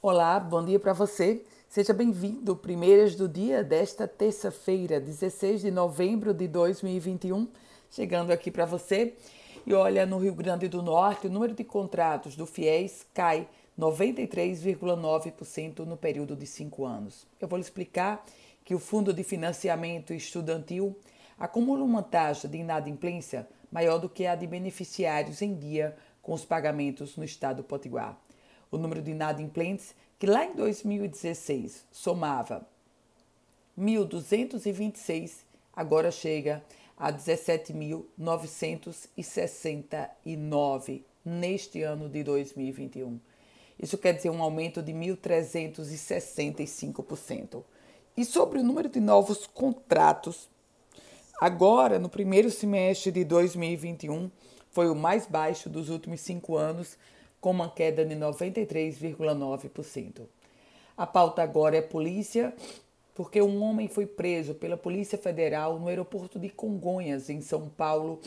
Olá, bom dia para você. Seja bem-vindo, primeiras do dia desta terça-feira, 16 de novembro de 2021, chegando aqui para você. E olha, no Rio Grande do Norte, o número de contratos do FIES cai 93,9% no período de cinco anos. Eu vou lhe explicar que o Fundo de Financiamento Estudantil acumula uma taxa de inadimplência maior do que a de beneficiários em dia com os pagamentos no estado do Potiguar. O número de inadimplentes, que lá em 2016 somava 1.226, agora chega a 17.969 neste ano de 2021. Isso quer dizer um aumento de 1.365%. E sobre o número de novos contratos, agora no primeiro semestre de 2021 foi o mais baixo dos últimos cinco anos, com uma queda de 93,9%. A pauta agora é polícia, porque um homem foi preso pela Polícia Federal no aeroporto de Congonhas, em São Paulo,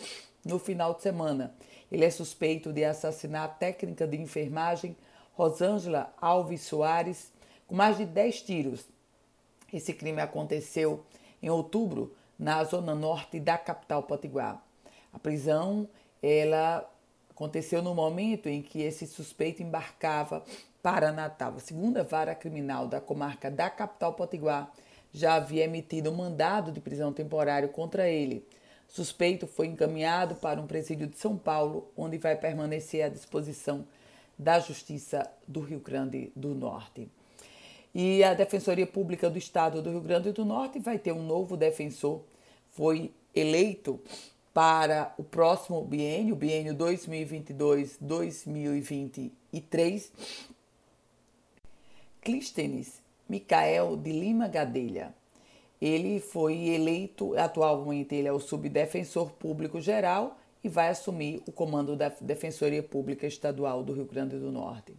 no final de semana. Ele é suspeito de assassinar a técnica de enfermagem Rosângela Alves Soares com mais de 10 tiros esse crime aconteceu em outubro na zona norte da capital potiguar. A prisão ela aconteceu no momento em que esse suspeito embarcava para Natal. A segunda vara criminal da comarca da capital potiguar já havia emitido um mandado de prisão temporário contra ele. Suspeito foi encaminhado para um presídio de São Paulo, onde vai permanecer à disposição da Justiça do Rio Grande do Norte. E a Defensoria Pública do Estado do Rio Grande do Norte vai ter um novo defensor. Foi eleito para o próximo biênio, biênio 2022-2023, Clístenes Micael de Lima Gadelha. Ele foi eleito, atualmente ele é o subdefensor público geral e vai assumir o comando da Defensoria Pública Estadual do Rio Grande do Norte.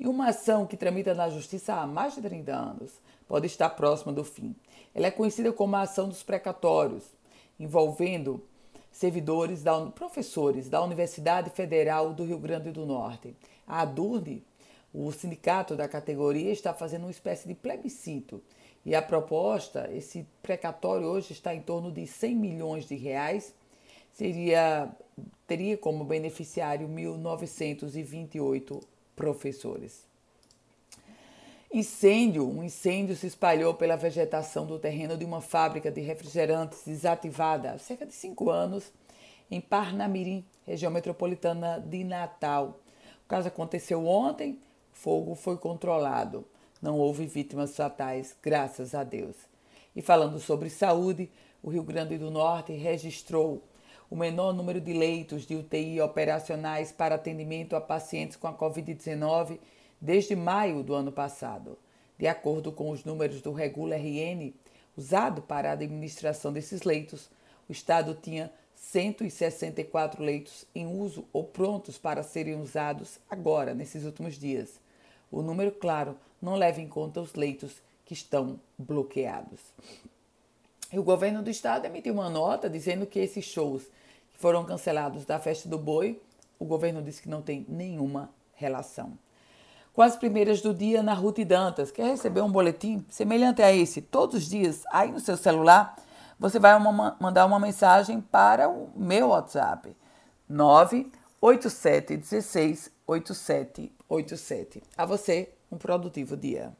E uma ação que tramita na Justiça há mais de 30 anos pode estar próxima do fim. Ela é conhecida como a ação dos precatórios, envolvendo servidores, da, professores da Universidade Federal do Rio Grande do Norte. A ADURD, o sindicato da categoria, está fazendo uma espécie de plebiscito. E a proposta, esse precatório hoje está em torno de 100 milhões de reais, seria teria como beneficiário 1.928 professores. Incêndio. Um incêndio se espalhou pela vegetação do terreno de uma fábrica de refrigerantes desativada há cerca de cinco anos em Parnamirim, região metropolitana de Natal. O caso aconteceu ontem, fogo foi controlado. Não houve vítimas fatais, graças a Deus. E falando sobre saúde, o Rio Grande do Norte registrou o menor número de leitos de UTI operacionais para atendimento a pacientes com a Covid-19 desde maio do ano passado. De acordo com os números do Regula RN, usado para a administração desses leitos, o Estado tinha 164 leitos em uso ou prontos para serem usados agora, nesses últimos dias. O número, claro, não leva em conta os leitos que estão bloqueados. E o governo do estado emitiu uma nota dizendo que esses shows foram cancelados da festa do boi, o governo disse que não tem nenhuma relação. Com as primeiras do dia na Ruth Dantas, quer receber um boletim semelhante a esse todos os dias aí no seu celular? Você vai uma, mandar uma mensagem para o meu WhatsApp 98716 8787. A você, um produtivo dia.